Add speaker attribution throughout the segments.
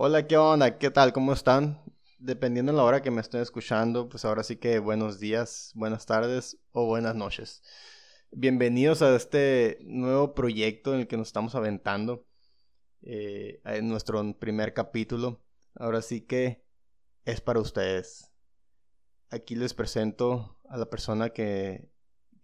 Speaker 1: Hola, ¿qué onda? ¿Qué tal? ¿Cómo están? Dependiendo de la hora que me estén escuchando, pues ahora sí que buenos días, buenas tardes o buenas noches. Bienvenidos a este nuevo proyecto en el que nos estamos aventando eh, en nuestro primer capítulo. Ahora sí que es para ustedes. Aquí les presento a la persona que,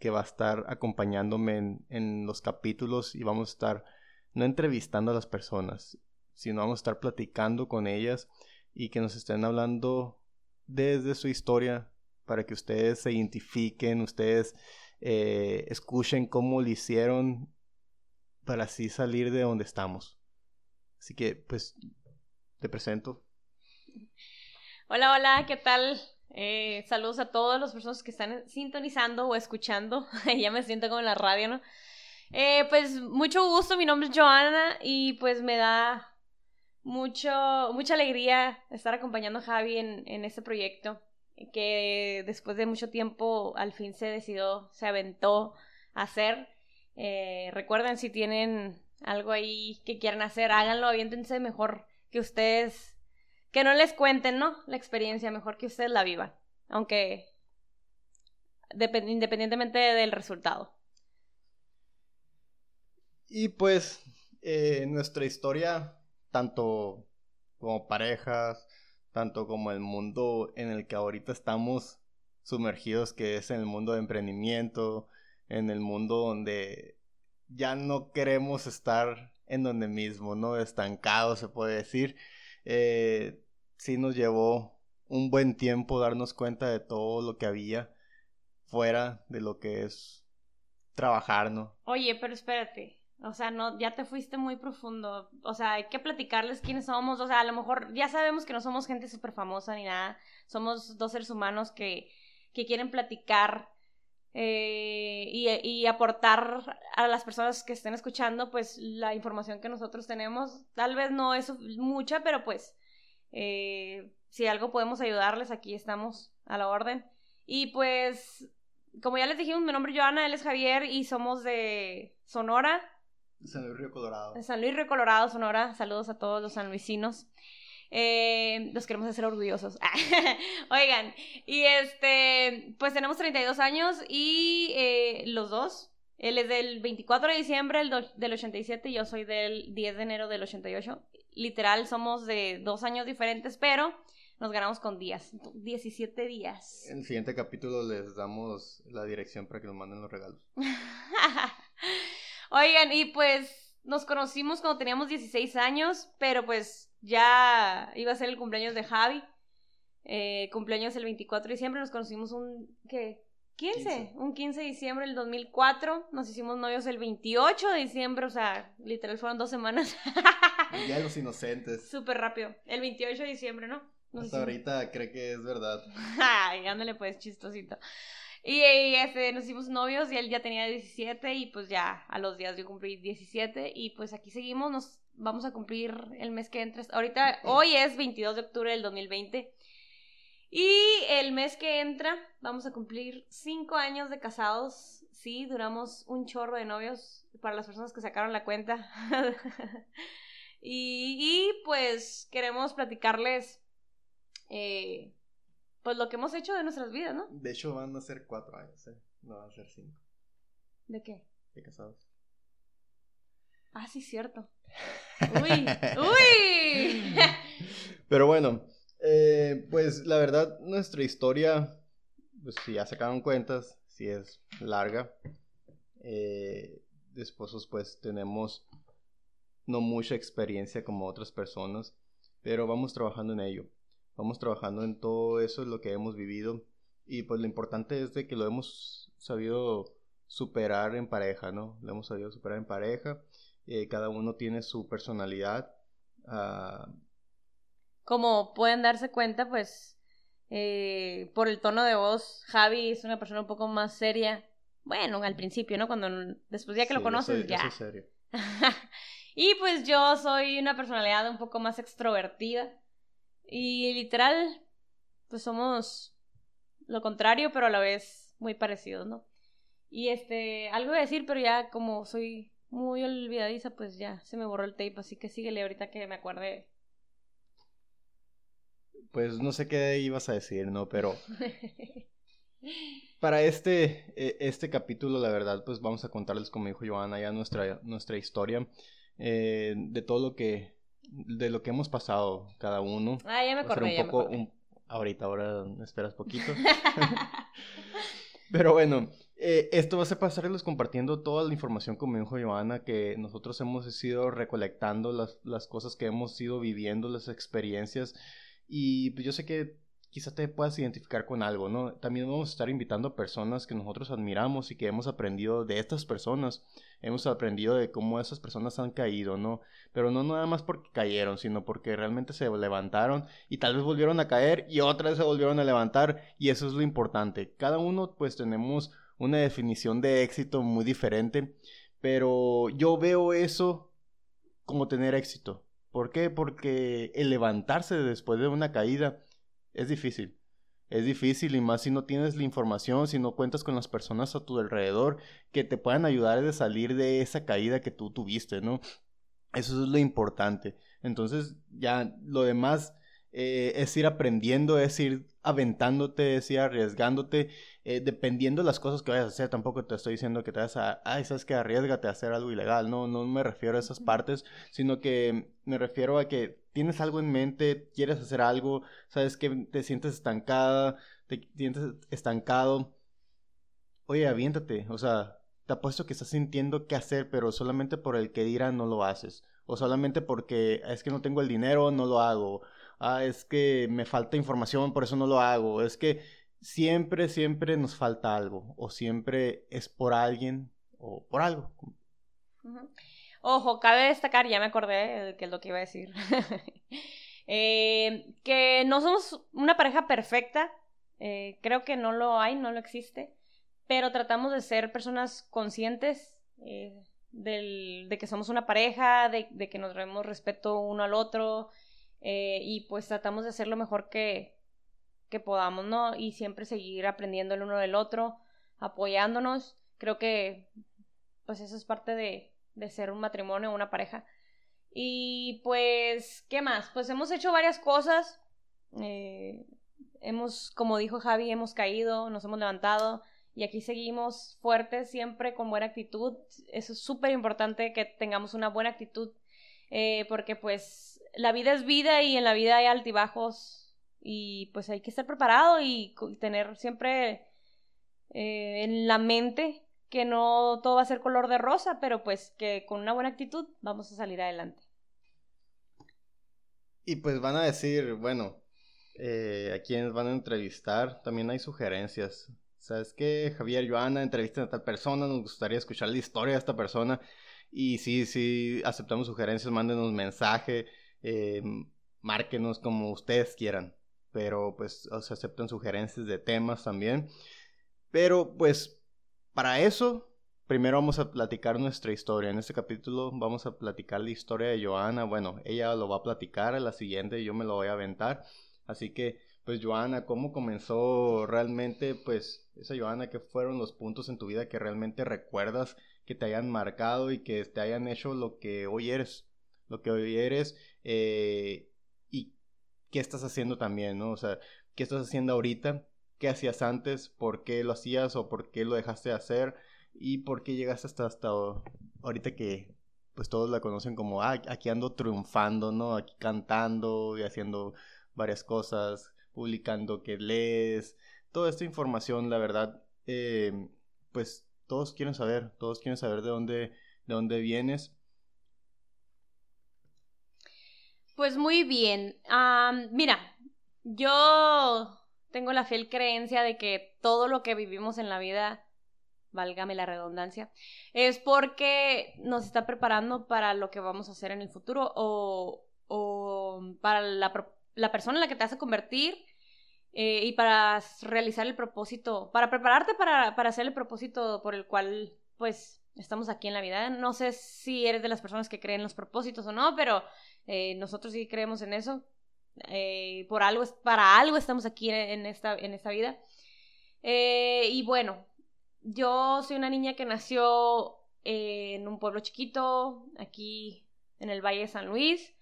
Speaker 1: que va a estar acompañándome en, en los capítulos y vamos a estar no entrevistando a las personas, sino vamos a estar platicando con ellas y que nos estén hablando desde su historia para que ustedes se identifiquen, ustedes eh, escuchen cómo lo hicieron para así salir de donde estamos. Así que, pues, te presento.
Speaker 2: Hola, hola, ¿qué tal? Eh, saludos a todas las personas que están sintonizando o escuchando. ya me siento como en la radio, ¿no? Eh, pues mucho gusto, mi nombre es Joana y pues me da mucho, mucha alegría estar acompañando a Javi en, en este proyecto que después de mucho tiempo al fin se decidió, se aventó a hacer. Eh, recuerden si tienen algo ahí que quieran hacer, háganlo, aviéntense mejor que ustedes, que no les cuenten, ¿no? La experiencia, mejor que ustedes la vivan, aunque independientemente del resultado.
Speaker 1: Y pues eh, nuestra historia tanto como parejas, tanto como el mundo en el que ahorita estamos sumergidos, que es en el mundo de emprendimiento, en el mundo donde ya no queremos estar en donde mismo, ¿no? Estancados, se puede decir. Eh, sí nos llevó un buen tiempo darnos cuenta de todo lo que había fuera de lo que es trabajar, ¿no?
Speaker 2: Oye, pero espérate. O sea, no, ya te fuiste muy profundo. O sea, hay que platicarles quiénes somos. O sea, a lo mejor ya sabemos que no somos gente súper famosa ni nada. Somos dos seres humanos que, que quieren platicar eh, y, y, aportar a las personas que estén escuchando, pues, la información que nosotros tenemos. Tal vez no es mucha, pero pues, eh, si algo podemos ayudarles, aquí estamos a la orden. Y pues, como ya les dijimos, mi nombre es Joana, él es Javier y somos de Sonora.
Speaker 1: San Luis Río Colorado.
Speaker 2: San Luis Río Colorado, Sonora. Saludos a todos los sanluisinos. Eh, los queremos hacer orgullosos. Oigan, y este, pues tenemos 32 años y eh, los dos. Él es del 24 de diciembre del, del 87 y yo soy del 10 de enero del 88. Literal, somos de dos años diferentes, pero nos ganamos con días. 17 días.
Speaker 1: En el siguiente capítulo les damos la dirección para que nos manden los regalos.
Speaker 2: Oigan, y pues nos conocimos cuando teníamos 16 años, pero pues ya iba a ser el cumpleaños de Javi. Eh, cumpleaños el 24 de diciembre, nos conocimos un, ¿qué? 15, un 15 de diciembre del 2004, nos hicimos novios el 28 de diciembre, o sea, literal fueron dos semanas.
Speaker 1: ya los inocentes.
Speaker 2: Súper rápido, el 28 de diciembre, ¿no?
Speaker 1: Hasta ahorita cree que es verdad.
Speaker 2: Ay, ándale pues, chistosito. Y, este, nos hicimos novios y él ya tenía 17 y pues ya a los días yo cumplí 17 y pues aquí seguimos, nos vamos a cumplir el mes que entra. Ahorita, hoy es 22 de octubre del 2020 y el mes que entra vamos a cumplir 5 años de casados. Sí, duramos un chorro de novios para las personas que sacaron la cuenta. y, y, pues queremos platicarles eh, pues lo que hemos hecho de nuestras vidas, ¿no?
Speaker 1: De hecho van a ser cuatro años, ¿eh? No van a ser cinco.
Speaker 2: ¿De qué?
Speaker 1: De casados.
Speaker 2: Ah, sí, cierto. Uy, uy.
Speaker 1: Pero bueno, eh, pues la verdad nuestra historia, pues si ya sacaron cuentas, si es larga. Eh, de esposos pues tenemos no mucha experiencia como otras personas, pero vamos trabajando en ello vamos trabajando en todo eso, lo que hemos vivido. Y pues lo importante es de que lo hemos sabido superar en pareja, ¿no? Lo hemos sabido superar en pareja. Eh, cada uno tiene su personalidad. Ah,
Speaker 2: Como pueden darse cuenta, pues eh, por el tono de voz, Javi es una persona un poco más seria. Bueno, al principio, ¿no? Cuando después ya que lo conoces, ya.
Speaker 1: serio.
Speaker 2: y pues yo soy una personalidad un poco más extrovertida. Y literal, pues somos lo contrario, pero a la vez muy parecidos, ¿no? Y este, algo de decir, pero ya como soy muy olvidadiza, pues ya se me borró el tape, así que síguele ahorita que me acuerde
Speaker 1: Pues no sé qué ibas a decir, ¿no? Pero para este, e, este capítulo, la verdad, pues vamos a contarles, como dijo Joana, ya nuestra, nuestra historia eh, de todo lo que, de lo que hemos pasado cada uno.
Speaker 2: Ah, ya me acordé, un poco,
Speaker 1: ahorita, ahora esperas poquito. Pero bueno, eh, esto va a ser pasarles compartiendo toda la información, como dijo Joana, que nosotros hemos ido recolectando las, las cosas que hemos ido viviendo, las experiencias. Y pues yo sé que quizá te puedas identificar con algo, ¿no? También vamos a estar invitando a personas que nosotros admiramos y que hemos aprendido de estas personas. Hemos aprendido de cómo esas personas han caído, ¿no? Pero no nada más porque cayeron, sino porque realmente se levantaron y tal vez volvieron a caer y otra vez se volvieron a levantar y eso es lo importante. Cada uno pues tenemos una definición de éxito muy diferente, pero yo veo eso como tener éxito. ¿Por qué? Porque el levantarse después de una caída es difícil. Es difícil y más si no tienes la información, si no cuentas con las personas a tu alrededor que te puedan ayudar a salir de esa caída que tú tuviste, ¿no? Eso es lo importante. Entonces ya lo demás eh, es ir aprendiendo, es ir aventándote, es ir arriesgándote, eh, dependiendo de las cosas que vayas a hacer. Tampoco te estoy diciendo que te vas a, ay, sabes que arriesgate a hacer algo ilegal. No, no me refiero a esas partes, sino que me refiero a que tienes algo en mente, quieres hacer algo, sabes que te sientes estancada, te sientes estancado. Oye, aviéntate, o sea, te apuesto que estás sintiendo qué hacer, pero solamente por el que dirán no lo haces. O solamente porque es que no tengo el dinero, no lo hago ah, es que me falta información, por eso no lo hago. Es que siempre, siempre nos falta algo, o siempre es por alguien o por algo.
Speaker 2: Ojo, cabe destacar, ya me acordé que es lo que iba a decir, eh, que no somos una pareja perfecta, eh, creo que no lo hay, no lo existe, pero tratamos de ser personas conscientes eh, de que somos una pareja, de, de que nos debemos respeto uno al otro, eh, y pues tratamos de hacer lo mejor que, que podamos, ¿no? Y siempre seguir aprendiendo el uno del otro, apoyándonos. Creo que pues eso es parte de, de ser un matrimonio, una pareja. Y pues, ¿qué más? Pues hemos hecho varias cosas. Eh, hemos, como dijo Javi, hemos caído, nos hemos levantado y aquí seguimos fuertes, siempre con buena actitud. Eso es súper importante que tengamos una buena actitud eh, porque pues la vida es vida y en la vida hay altibajos y pues hay que estar preparado y tener siempre eh, en la mente que no todo va a ser color de rosa, pero pues que con una buena actitud vamos a salir adelante.
Speaker 1: Y pues van a decir, bueno, eh, a quienes van a entrevistar, también hay sugerencias. ¿Sabes qué? Javier, Joana, entrevisten a tal persona, nos gustaría escuchar la historia de esta persona. Y sí, sí, aceptamos sugerencias, mándenos mensaje eh, márquenos como ustedes quieran, pero pues se aceptan sugerencias de temas también. Pero pues para eso, primero vamos a platicar nuestra historia. En este capítulo vamos a platicar la historia de Joana. Bueno, ella lo va a platicar, a la siguiente yo me lo voy a aventar. Así que, pues Joana, ¿cómo comenzó realmente, pues, esa Joana, qué fueron los puntos en tu vida que realmente recuerdas, que te hayan marcado y que te hayan hecho lo que hoy eres? Lo que hoy eres eh, y qué estás haciendo también, ¿no? O sea, qué estás haciendo ahorita, qué hacías antes, por qué lo hacías o por qué lo dejaste de hacer y por qué llegaste hasta, hasta ahorita que pues todos la conocen como, ah, aquí ando triunfando, ¿no? Aquí cantando y haciendo varias cosas, publicando que lees, toda esta información, la verdad, eh, pues todos quieren saber, todos quieren saber de dónde, de dónde vienes
Speaker 2: Pues muy bien. mira, yo tengo la fiel creencia de que todo lo que vivimos en la vida, válgame la redundancia, es porque nos está preparando para lo que vamos a hacer en el futuro o, o para la, la, persona en la que te vas a convertir eh, y para realizar el propósito, para prepararte para, para hacer el propósito por el cual, pues, estamos aquí en la vida. No sé si eres de las personas que creen los propósitos o no, pero eh, nosotros sí creemos en eso. Eh, por algo, para algo estamos aquí en esta, en esta vida. Eh, y bueno, yo soy una niña que nació en un pueblo chiquito, aquí en el Valle de San Luis.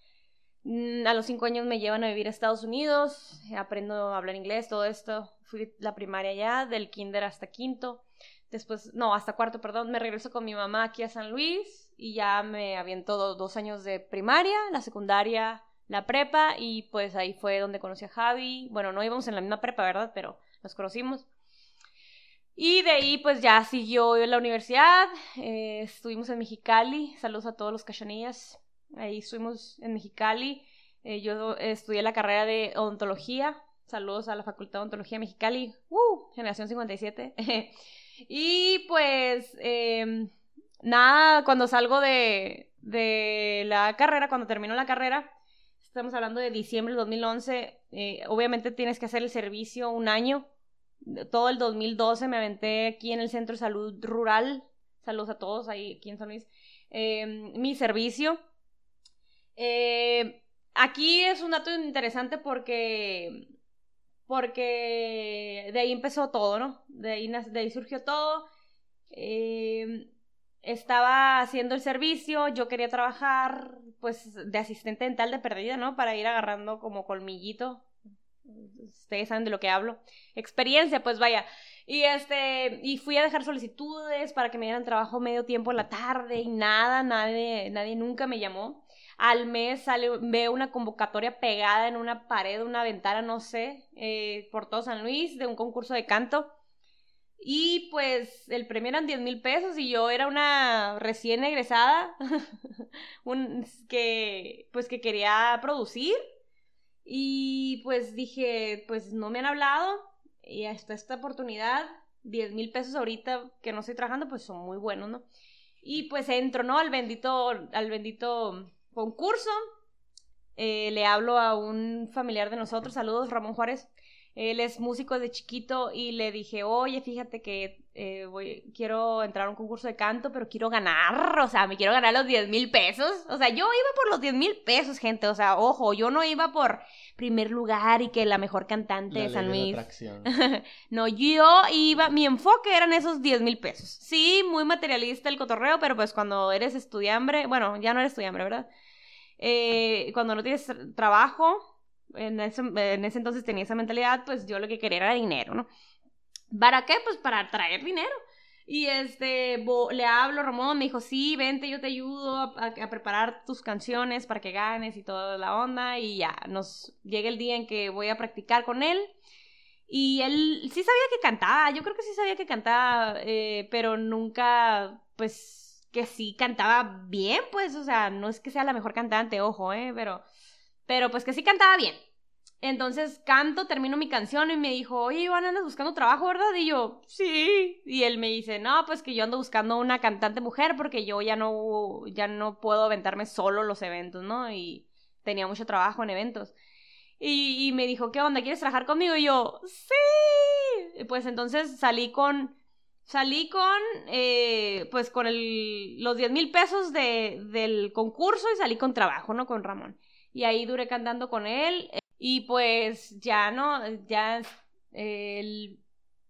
Speaker 2: Mm, a los cinco años me llevan a vivir a Estados Unidos, aprendo a hablar inglés, todo esto. Fui la primaria ya, del kinder hasta quinto. Después, no, hasta cuarto, perdón, me regreso con mi mamá aquí a San Luis y ya me aviento dos, dos años de primaria, la secundaria, la prepa y pues ahí fue donde conocí a Javi. Bueno, no íbamos en la misma prepa, ¿verdad? Pero nos conocimos. Y de ahí pues ya siguió la universidad, eh, estuvimos en Mexicali, saludos a todos los cachanillas, ahí estuvimos en Mexicali, eh, yo estudié la carrera de odontología, saludos a la Facultad de Odontología Mexicali, ¡uh! Generación 57. y pues em, nada, cuando salgo de, de la carrera, cuando termino la carrera, estamos hablando de diciembre del 2011, eh, obviamente tienes que hacer el servicio un año todo el 2012 me aventé aquí en el Centro de Salud Rural. Saludos a todos ahí aquí en San. Em, mi servicio. Eh, aquí es un dato interesante porque porque de ahí empezó todo, ¿no? De ahí, surgió todo. Em, estaba haciendo el servicio, yo quería trabajar, pues, de asistente dental de perdida, ¿no? Para ir agarrando como colmillito ustedes saben de lo que hablo, experiencia, pues vaya. Y este, y fui a dejar solicitudes para que me dieran trabajo medio tiempo en la tarde y nada, nadie, nadie nunca me llamó. Al mes sale, veo una convocatoria pegada en una pared, una ventana, no sé, eh, por todo San Luis, de un concurso de canto. Y pues el premio eran 10 mil pesos y yo era una recién egresada un, que pues que quería producir y pues dije, pues no me han hablado y hasta esta oportunidad, 10 mil pesos ahorita que no estoy trabajando, pues son muy buenos, ¿no? Y pues entro, ¿no? Al bendito, al bendito concurso. Eh, le hablo a un familiar de nosotros, saludos, Ramón Juárez. Él es músico de chiquito y le dije, oye, fíjate que eh, voy, quiero entrar a un concurso de canto, pero quiero ganar, o sea, me quiero ganar los 10 mil pesos. O sea, yo iba por los 10 mil pesos, gente, o sea, ojo, yo no iba por primer lugar y que la mejor cantante de San Luis. no, yo iba, mi enfoque eran esos 10 mil pesos. Sí, muy materialista el cotorreo, pero pues cuando eres estudiante, bueno, ya no eres estudiante, ¿verdad? Eh, cuando no tienes trabajo, en ese, en ese entonces tenía esa mentalidad, pues yo lo que quería era dinero, ¿no? ¿Para qué? Pues para traer dinero. Y este, le hablo, Ramón, me dijo, sí, vente, yo te ayudo a, preparar tus canciones para que ganes y toda la onda. Y ya, nos llega el día en que voy a practicar con él. Y él sí sabía que cantaba, yo creo que sí sabía que cantaba, eh, pero nunca, pues, que sí cantaba bien, pues, o sea, no es que sea la mejor cantante, ojo, eh, pero pero pues que sí cantaba bien. Entonces canto, termino mi canción y me dijo, oye, Iván, andas buscando trabajo, ¿verdad? Y yo, sí. Y él me dice, no, pues que yo ando buscando una cantante mujer porque yo ya no, ya no puedo aventarme solo los eventos, ¿no? Y tenía mucho trabajo en eventos. Y, me dijo, ¿qué onda? ¿Quieres trabajar conmigo? Y yo, sí. Pues entonces salí con, salí con, eh, pues con el, los 10 mil pesos de, del concurso y salí con trabajo, ¿no? Con Ramón y ahí duré cantando con él y pues ya no, ya el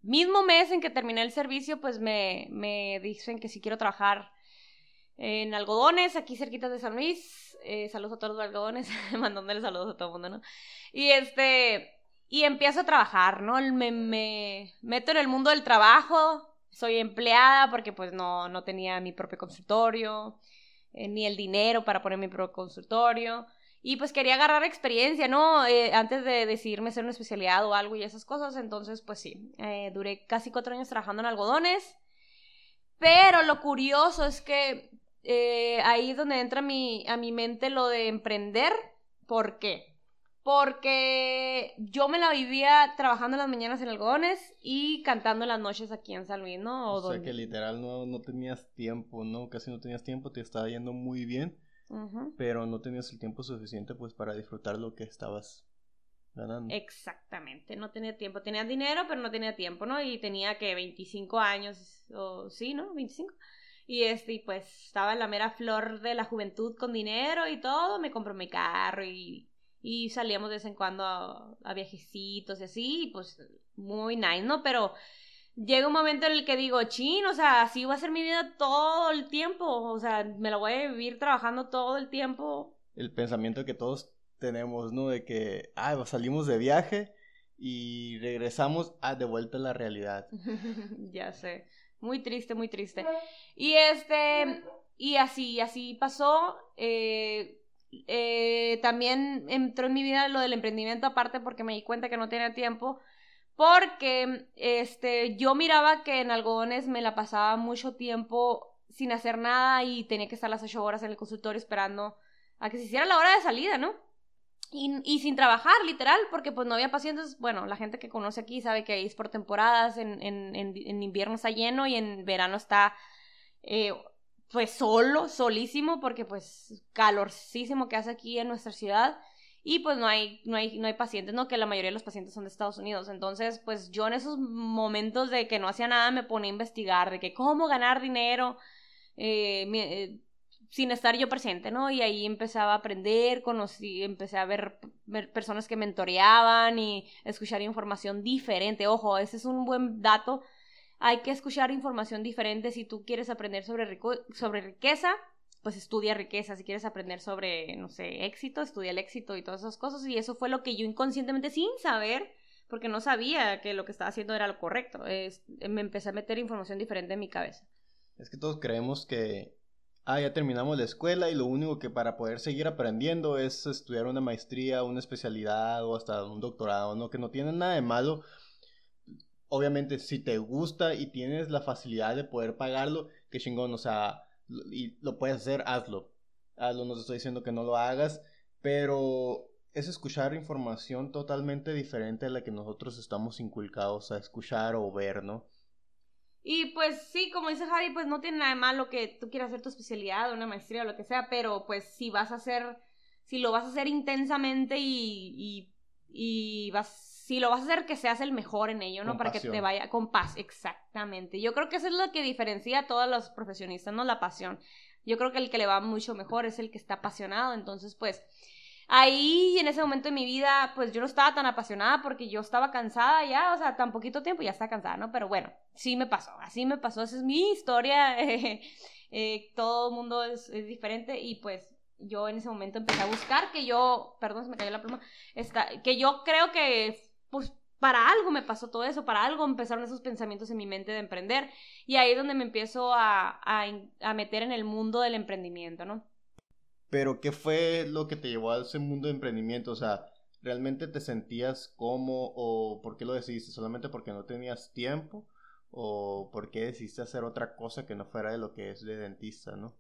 Speaker 2: mismo mes en que terminé el servicio pues me, me dicen que si quiero trabajar en algodones aquí cerquita de San Luis, eh, saludos a todos los algodones, mandándole saludos a todo el mundo, ¿no? Y este, y empiezo a trabajar, ¿no? Me, me meto en el mundo del trabajo, soy empleada porque pues no, no tenía mi propio consultorio, eh, ni el dinero para poner mi propio consultorio. Y pues quería agarrar experiencia, ¿no? Eh, antes de decidirme ser una especialidad o algo y esas cosas. Entonces, pues sí, eh, duré casi cuatro años trabajando en algodones. Pero lo curioso es que eh, ahí es donde entra mi, a mi mente lo de emprender. ¿Por qué? Porque yo me la vivía trabajando en las mañanas en algodones y cantando en las noches aquí en San Luis, ¿no?
Speaker 1: O, sea que literal no, no tenías tiempo, ¿no? Casi no tenías tiempo, te estaba yendo muy bien pero no tenías el tiempo suficiente pues para disfrutar lo que estabas ganando.
Speaker 2: Exactamente, no tenía tiempo, tenía dinero pero no tenía tiempo, ¿no? Y tenía que 25 años, o sí, ¿no? 25. Y este, y pues estaba en la mera flor de la juventud con dinero y todo, me compró mi carro y, y salíamos de vez en cuando a, a viajecitos y así, y pues muy nice, ¿no? Pero llega un momento en el que digo, chin, o sea, así va a ser mi vida todo el tiempo, o sea, me la voy a vivir trabajando todo el tiempo.
Speaker 1: El pensamiento que todos tenemos, ¿no? De que, ah, salimos de viaje y regresamos a de vuelta a la realidad.
Speaker 2: ya sé. Muy triste, muy triste. Y este, y así, así pasó. Eh, eh, también entró en mi vida lo del emprendimiento aparte porque me di cuenta que no tenía tiempo. Porque este, yo miraba que en algodones me la pasaba mucho tiempo sin hacer nada y tenía que estar las ocho horas en el consultorio esperando a que se hiciera la hora de salida, ¿no? Y, sin trabajar, literal, porque pues no había pacientes. Bueno, la gente que conoce aquí sabe que es por temporadas, en, en, en, invierno está lleno y en verano está eh, pues solo, solísimo, porque pues calorcísimo que hace aquí en nuestra ciudad. Y pues no hay, no hay, no hay pacientes, ¿no? Que la mayoría de los pacientes son de Estados Unidos. Entonces, pues yo en esos momentos de que no hacía nada me ponía a investigar de que cómo ganar dinero. Eh, eh sin estar yo presente, ¿no? Y ahí empezaba a aprender, conocí, empecé a ver, personas que mentoreaban y escuchar información diferente. Ojo, ese es un buen dato. Hay que escuchar información diferente si tú quieres aprender sobre, sobre riqueza, pues estudia riqueza. Si quieres aprender sobre, no sé, éxito, estudia el éxito y todas esas cosas. Y eso fue lo que yo inconscientemente, sin saber, porque no sabía que lo que estaba haciendo era lo correcto, es, me empecé a meter información diferente en mi cabeza.
Speaker 1: Es que todos creemos que ah, ya terminamos la escuela y lo único que para poder seguir aprendiendo es estudiar una maestría, una especialidad o hasta un doctorado, ¿no? Que no tiene nada de malo. Obviamente, si te gusta y tienes la facilidad de poder pagarlo, qué chingón, o sea, y lo puedes hacer, hazlo. Hazlo, no te estoy diciendo que no lo hagas, pero es escuchar información totalmente diferente a la que nosotros estamos inculcados a escuchar o ver, ¿no?
Speaker 2: Y pues sí, como dice Javi, pues no tiene nada de malo que tú quieras hacer tu especialidad, una maestría o lo que sea, pero pues si vas a hacer, si lo vas a hacer intensamente y, y, y vas, si lo vas a hacer que seas el mejor en ello, ¿no? Para que te vaya con paz, exactamente. Yo creo que eso es lo que diferencia a todos los profesionistas, ¿no? La pasión. Yo creo que el que le va mucho mejor es el que está apasionado, entonces pues ahí en ese momento de mi vida, pues yo no estaba tan apasionada porque yo estaba cansada ya, o sea, tan poquito tiempo ya estaba cansada, ¿no? Pero bueno, sí me pasó, así me pasó, esa es mi historia, eh, todo el mundo es, diferente y pues yo en ese momento empecé a buscar que yo, perdón, se me cayó la pluma, esta, que yo creo que, pues, para algo me pasó todo eso, para algo empezaron esos pensamientos en mi mente de emprender y ahí es donde me empiezo a, a meter en el mundo del emprendimiento, ¿no?
Speaker 1: Pero, ¿qué fue lo que te llevó a ese mundo de emprendimiento? O sea, ¿realmente te sentías como o por qué lo decidiste? ¿Solamente porque no tenías tiempo? ¿O por qué decidiste hacer otra cosa que no fuera de lo que es de dentista, no?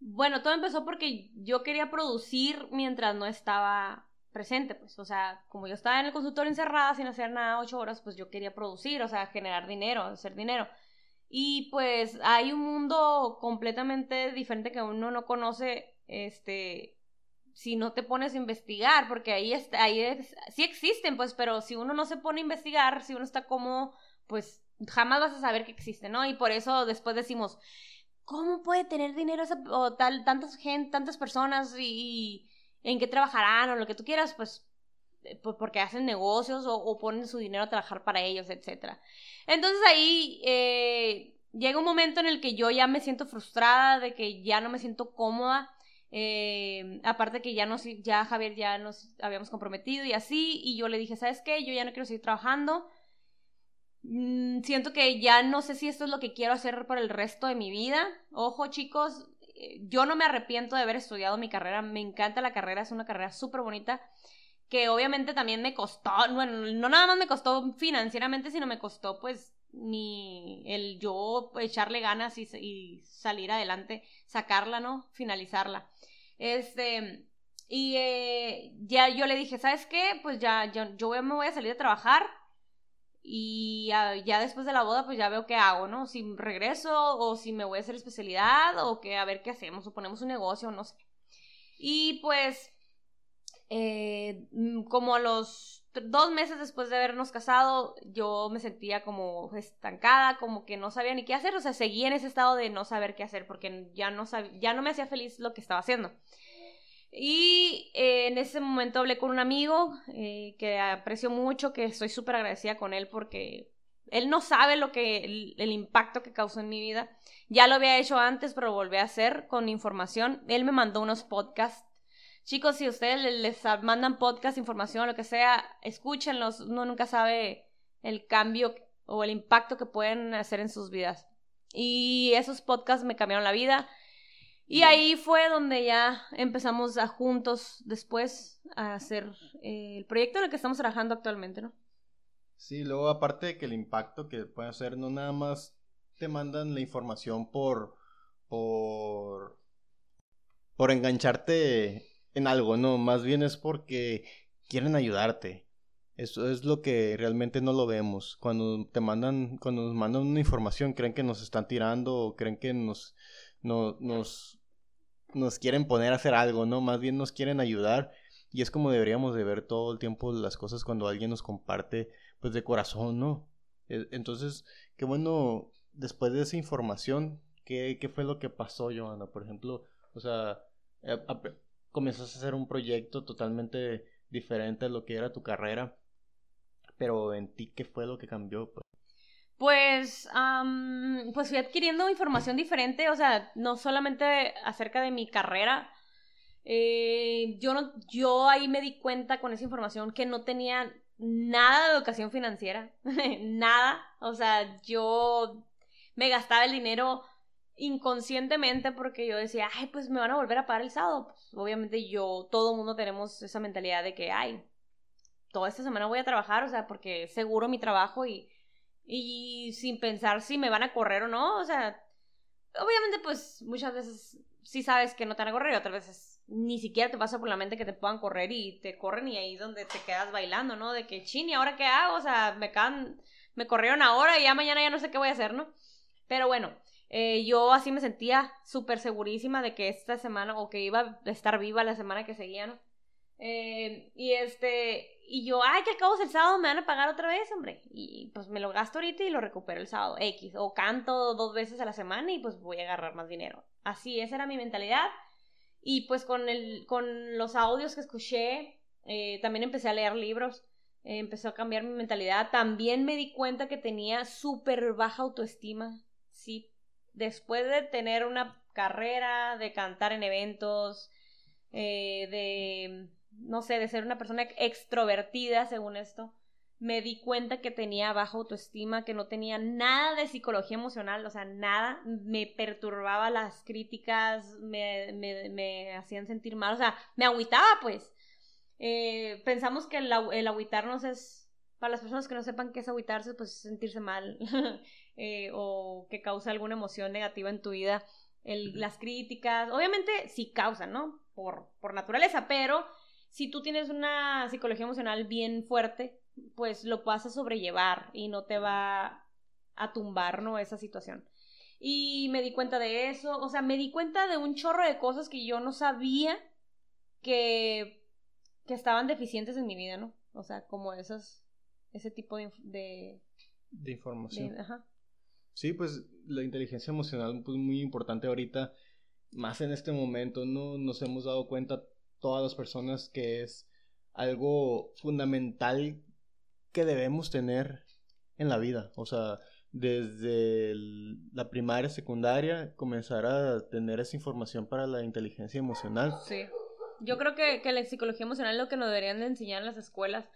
Speaker 2: Bueno, todo empezó porque yo quería producir mientras no estaba presente, pues, o sea, como yo estaba en el consultorio encerrada sin hacer nada ocho horas, pues yo quería producir, o sea, generar dinero, hacer dinero. Y pues hay un mundo completamente diferente que uno no conoce este, si no te pones a investigar, porque ahí, está, ahí sí existen, pues, pero si uno no se pone a investigar, si uno está como, pues, jamás vas a saber que existe, ¿no? Y por eso después decimos, ¿cómo puede tener dinero esa, o tal, tantas gente, tantas personas y, en qué trabajarán o lo que tú quieras? Pues, eh, porque hacen negocios o, ponen su dinero a trabajar para ellos, etcétera. Entonces ahí eh, llega un momento en el que yo ya me siento frustrada, de que ya no me siento cómoda eh, aparte que ya nos, ya Javier ya nos habíamos comprometido y así, y yo le dije, ¿sabes qué? Yo ya no quiero seguir trabajando. Mm, siento que ya no sé si esto es lo que quiero hacer por el resto de mi vida. Ojo, chicos, yo no me arrepiento de haber estudiado mi carrera. Me encanta la carrera, es una carrera súper bonita. Que obviamente también me costó, bueno, no nada más me costó financieramente, sino me costó pues ni el yo echarle ganas y, y salir adelante, sacarla, ¿no? Finalizarla. Este, y eh, ya yo le dije, ¿sabes qué? Pues ya yo, yo me voy a salir a trabajar y ya, después de la boda pues ya veo qué hago, ¿no? Si regreso o si me voy a hacer especialidad o que a ver qué hacemos o ponemos un negocio, no sé. Y pues eh, mm, como a los dos meses después de habernos casado, yo me sentía como estancada, como que no sabía ni qué hacer, o sea, seguía en ese estado de no saber qué hacer, porque ya no, ya no me hacía feliz lo que estaba haciendo. Y eh, en ese momento hablé con un amigo eh, que aprecio mucho, que estoy súper agradecida con él porque él no sabe lo que el, impacto que causó en mi vida. Ya lo había hecho antes, pero volví a hacer con información. Él me mandó unos podcasts chicos, si ustedes les, mandan podcast, información, lo que sea, escúchenlos. Uno nunca sabe el cambio o el impacto que pueden hacer en sus vidas. Y esos podcasts me cambiaron la vida. Y ahí fue donde ya empezamos a juntos después a hacer eh, el proyecto en el que estamos trabajando actualmente, ¿no?
Speaker 1: Sí, luego aparte de que el impacto que puede hacer, no nada más te mandan la información por, por, por engancharte en algo, no, más bien es porque quieren ayudarte. Eso es lo que realmente no lo vemos. Cuando te mandan, cuando nos mandan una información, creen que nos están tirando o creen que nos, no, nos, nos quieren poner a hacer algo, ¿no? Más bien nos quieren ayudar y es como deberíamos de ver todo el tiempo las cosas cuando alguien nos comparte, pues de corazón, ¿no? E, entonces, qué bueno, después de esa información, ¿qué, qué fue lo que pasó, Johanna? Por ejemplo, o sea, eh, comenzaste a hacer un proyecto totalmente diferente a lo que era tu carrera, pero en ti, ¿qué fue lo que cambió? Pues?
Speaker 2: Pues, pues fui adquiriendo información diferente, o sea, no solamente acerca de mi carrera. Eh, yo, no, yo ahí me di cuenta con esa información que no tenía nada de educación financiera, nada. O sea, yo me gastaba el dinero inconscientemente porque yo decía, ay, pues me van a volver a pagar el sábado. Pues, obviamente yo, todo el mundo tenemos esa mentalidad de que, ay, toda esta semana voy a trabajar, o sea, porque seguro mi trabajo y y sin pensar si me van a correr o no, o sea, obviamente pues muchas veces sí sabes que no te van a correr y otras veces ni siquiera te pasa por la mente que te puedan correr y te corren y ahí es donde te quedas bailando, ¿no? De que, chin, ¿y ahora qué hago? O sea, me can... me corrieron ahora y ya mañana ya no sé qué voy a hacer, ¿no? Pero bueno, eh, yo así me sentía súper segurísima de que esta semana o que iba a estar viva la semana que seguía, ¿no? Eh, y este, y yo, ay, que acabo el sábado me van a pagar otra vez, hombre. Y pues me lo gasto ahorita y lo recupero el sábado, X. O canto dos veces a la semana y pues voy a agarrar más dinero. Así, esa era mi mentalidad. Y pues con, el, con los audios que escuché, eh, también empecé a leer libros. Eh, empezó a cambiar mi mentalidad. También me di cuenta que tenía súper baja autoestima. Sí, después de tener una carrera, de cantar en eventos, eh, de no sé, de ser una persona extrovertida, según esto, me di cuenta que tenía baja autoestima, que no tenía nada de psicología emocional, o sea, nada, me perturbaba las críticas, me, me, me hacían sentir mal, o sea, me agüitaba, pues. Eh, pensamos que el, el agüitarnos es, para las personas que no sepan qué es agüitarse, pues sentirse mal, eh, o que causa alguna emoción negativa en tu vida. El, las críticas, obviamente sí causan, ¿no? Por, por naturaleza, pero si tú tienes una psicología emocional bien fuerte, pues lo vas a sobrellevar y no te va a tumbar, ¿no? Esa situación. Y me di cuenta de eso, o sea, me di cuenta de un chorro de cosas que yo no sabía que, que estaban deficientes en mi vida, ¿no? O sea, como esas, ese tipo de...
Speaker 1: De, de información. ajá. Sí, pues la inteligencia emocional pues muy importante ahorita, más en este momento, ¿no? Nos hemos dado cuenta todas las personas que es algo fundamental que debemos tener en la vida. O sea, desde la primaria, secundaria, comenzar a tener esa información para la inteligencia emocional.
Speaker 2: Sí. Yo creo que, que la psicología emocional es lo que nos deberían de enseñar en las escuelas.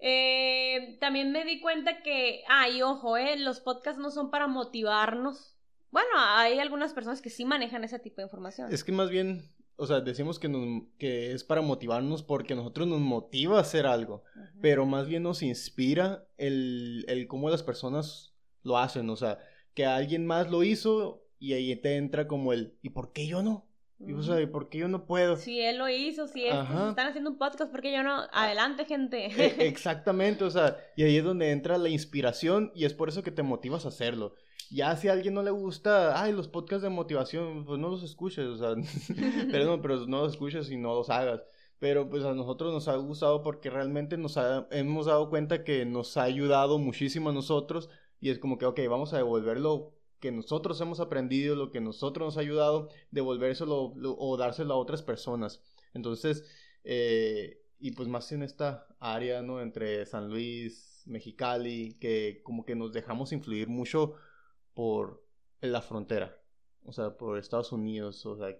Speaker 2: Eh, también me di cuenta que, ay, ojo, eh, los podcasts no son para motivarnos. Bueno, hay algunas personas que sí manejan ese tipo de información.
Speaker 1: Es que más bien o sea, decimos que, que es para motivarnos porque a nosotros nos motiva a hacer algo, pero más bien nos inspira el, el cómo las personas lo hacen, o sea, que alguien más lo hizo y ahí te entra como el, ¿y por qué yo no? Y, o sea, ¿y por qué yo no puedo?
Speaker 2: Si él lo hizo, si están haciendo un podcast, ¿por qué yo no? Adelante, gente.
Speaker 1: E, exactamente, o sea, y ahí es donde entra la inspiración y es por eso que te motivas a hacerlo. Ya si a alguien no le gusta, ay, los podcasts de motivación, pues no los escuches, o sea, pero no, pero no los escuches y no los hagas. Pero pues a nosotros nos ha gustado porque realmente nos hemos dado cuenta que nos ha ayudado muchísimo a nosotros y es como que, ok, vamos a devolver lo que nosotros hemos aprendido, lo que nosotros nos ha ayudado, devolvérselo o dárselo a otras personas. Entonces, eh, y pues más en esta área, ¿no? Entre San Luis, Mexicali, que como que nos dejamos influir mucho por la frontera, o sea, por Estados Unidos, o sea,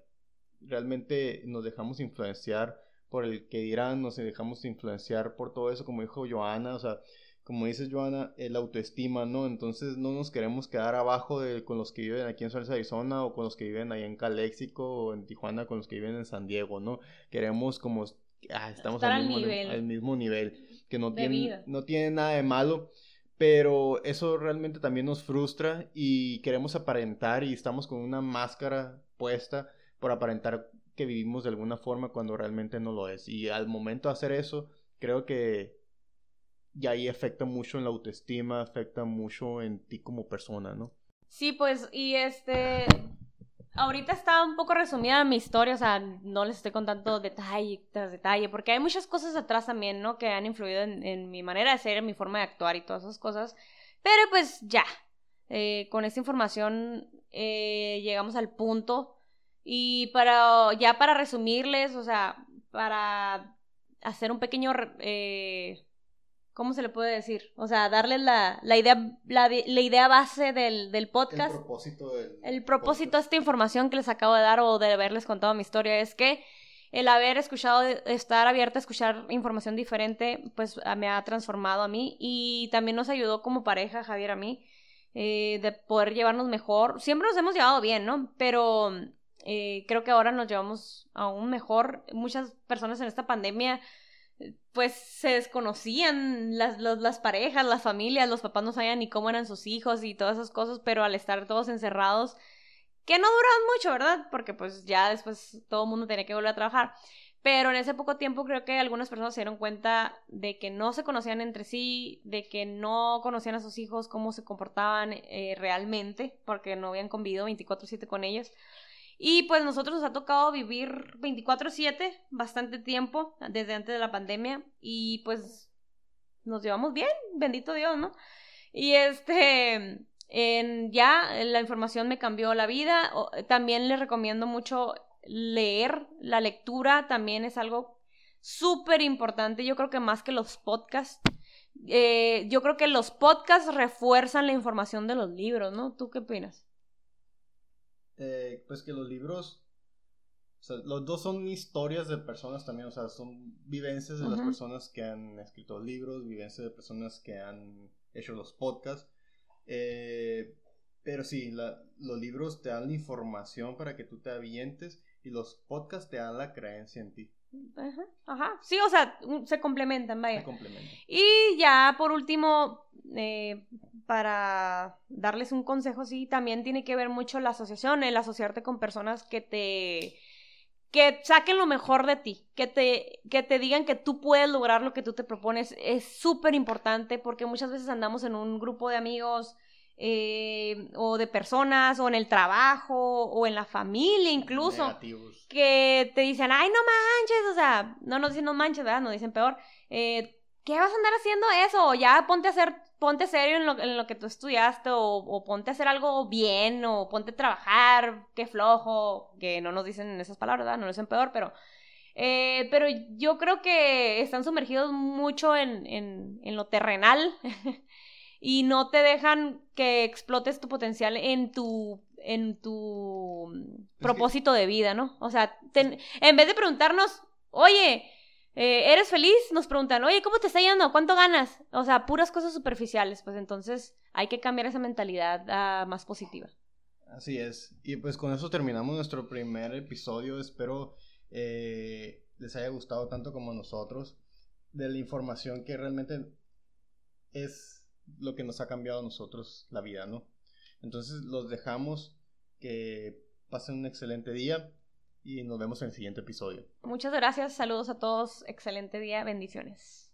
Speaker 1: realmente nos dejamos influenciar por el que dirán, nos dejamos influenciar por todo eso, como dijo Joana, o sea, como dices Joana, el autoestima, ¿no? Entonces no nos queremos quedar abajo de, con los que viven aquí en Suárez, Arizona, o con los que viven ahí en Caléxico, o en Tijuana, con los que viven en San Diego, ¿no? Queremos como, ah, estamos al mismo, nivel. al mismo nivel, que no tiene, no tiene nada de malo, pero eso realmente también nos frustra y queremos aparentar y estamos con una máscara puesta por aparentar que vivimos de alguna forma cuando realmente no lo es. Y al momento de hacer eso, creo que ya ahí afecta mucho en la autoestima, afecta mucho en ti como persona, ¿no?
Speaker 2: Sí, pues, y este, ahorita está un poco resumida mi historia, o sea, no les estoy contando detalle tras detalle, porque hay muchas cosas atrás también, ¿no? Que han influido en, mi manera de ser, en mi forma de actuar y todas esas cosas. Pero pues ya, eh, con esta información eh, llegamos al punto. Y para, ya para resumirles, o sea, para hacer un pequeño eh, ¿cómo se le puede decir? O sea, darles la, la idea, la, idea base del, del, podcast.
Speaker 1: El propósito del
Speaker 2: El propósito de esta información que les acabo de dar o de haberles contado mi historia es que el haber escuchado, estar abierta a escuchar información diferente, pues me ha transformado a mí y también nos ayudó como pareja, Javier, a mí, eh, de poder llevarnos mejor. Siempre nos hemos llevado bien, ¿no? Pero eh, creo que ahora nos llevamos aún mejor. Muchas personas en esta pandemia pues se desconocían las, las parejas, las familias, los papás no sabían ni cómo eran sus hijos y todas esas cosas, pero al estar todos encerrados, que no duraban mucho, ¿verdad? Porque pues ya después todo el mundo tenía que volver a trabajar. Pero en ese poco tiempo creo que algunas personas se dieron cuenta de que no se conocían entre sí, de que no conocían a sus hijos, cómo se comportaban eh, realmente, porque no habían convivido 24/7 con ellos. Y pues nosotros nos ha tocado vivir 24/7 bastante tiempo desde antes de la pandemia y pues nos llevamos bien, bendito Dios, ¿no? Y este, en, ya la información me cambió la vida. También les recomiendo mucho leer. La lectura también es algo súper importante. Yo creo que más que los podcasts. Eh, yo creo que los podcasts refuerzan la información de los libros, ¿no? ¿Tú qué opinas?
Speaker 1: Eh, pues que los libros, o sea, los dos son historias de personas también, o sea, son vivencias de las personas que han escrito libros, vivencias de personas que han hecho los podcasts. Eh, pero sí, los libros te dan la información para que tú te avientes y los podcasts te dan la creencia en ti.
Speaker 2: Ajá, ajá. Sí, o sea, se complementan, vaya.
Speaker 1: Se complementan.
Speaker 2: Y ya por último, eh, para darles un consejo, sí, también tiene que ver mucho la asociación, el asociarte con personas que te que saquen lo mejor de ti, que te, que te digan que tú puedes lograr lo que tú te propones, es súper importante porque muchas veces andamos en un grupo de amigos eh, o de personas o en el trabajo o en la familia incluso que te dicen, ay, no manches, o sea, no nos dicen no manches, ¿verdad? Nos dicen peor, eh, ¿qué vas a andar haciendo eso? O ya ponte a hacer, ponte serio en lo, en lo que tú estudiaste, o, ponte a hacer algo bien, o ponte a trabajar, qué flojo, que no nos dicen esas palabras, ¿verdad? No nos dicen peor, pero... Eh, pero yo creo que están sumergidos mucho en, en, en lo terrenal y no te dejan que explotes tu potencial en tu en tu propósito de vida, ¿no? O sea, en vez de preguntarnos, oye, eh, ¿Eres feliz? Nos preguntan, oye, ¿cómo te está yendo? ¿Cuánto ganas? O sea, puras cosas superficiales. Pues entonces hay que cambiar esa mentalidad a más positiva.
Speaker 1: Así es. Y pues con eso terminamos nuestro primer episodio. Espero eh, les haya gustado tanto como a nosotros. De la información que realmente es lo que nos ha cambiado a nosotros la vida, ¿no? Entonces los dejamos que pasen un excelente día y nos vemos en el siguiente episodio.
Speaker 2: Muchas gracias, saludos a todos, excelente día, bendiciones.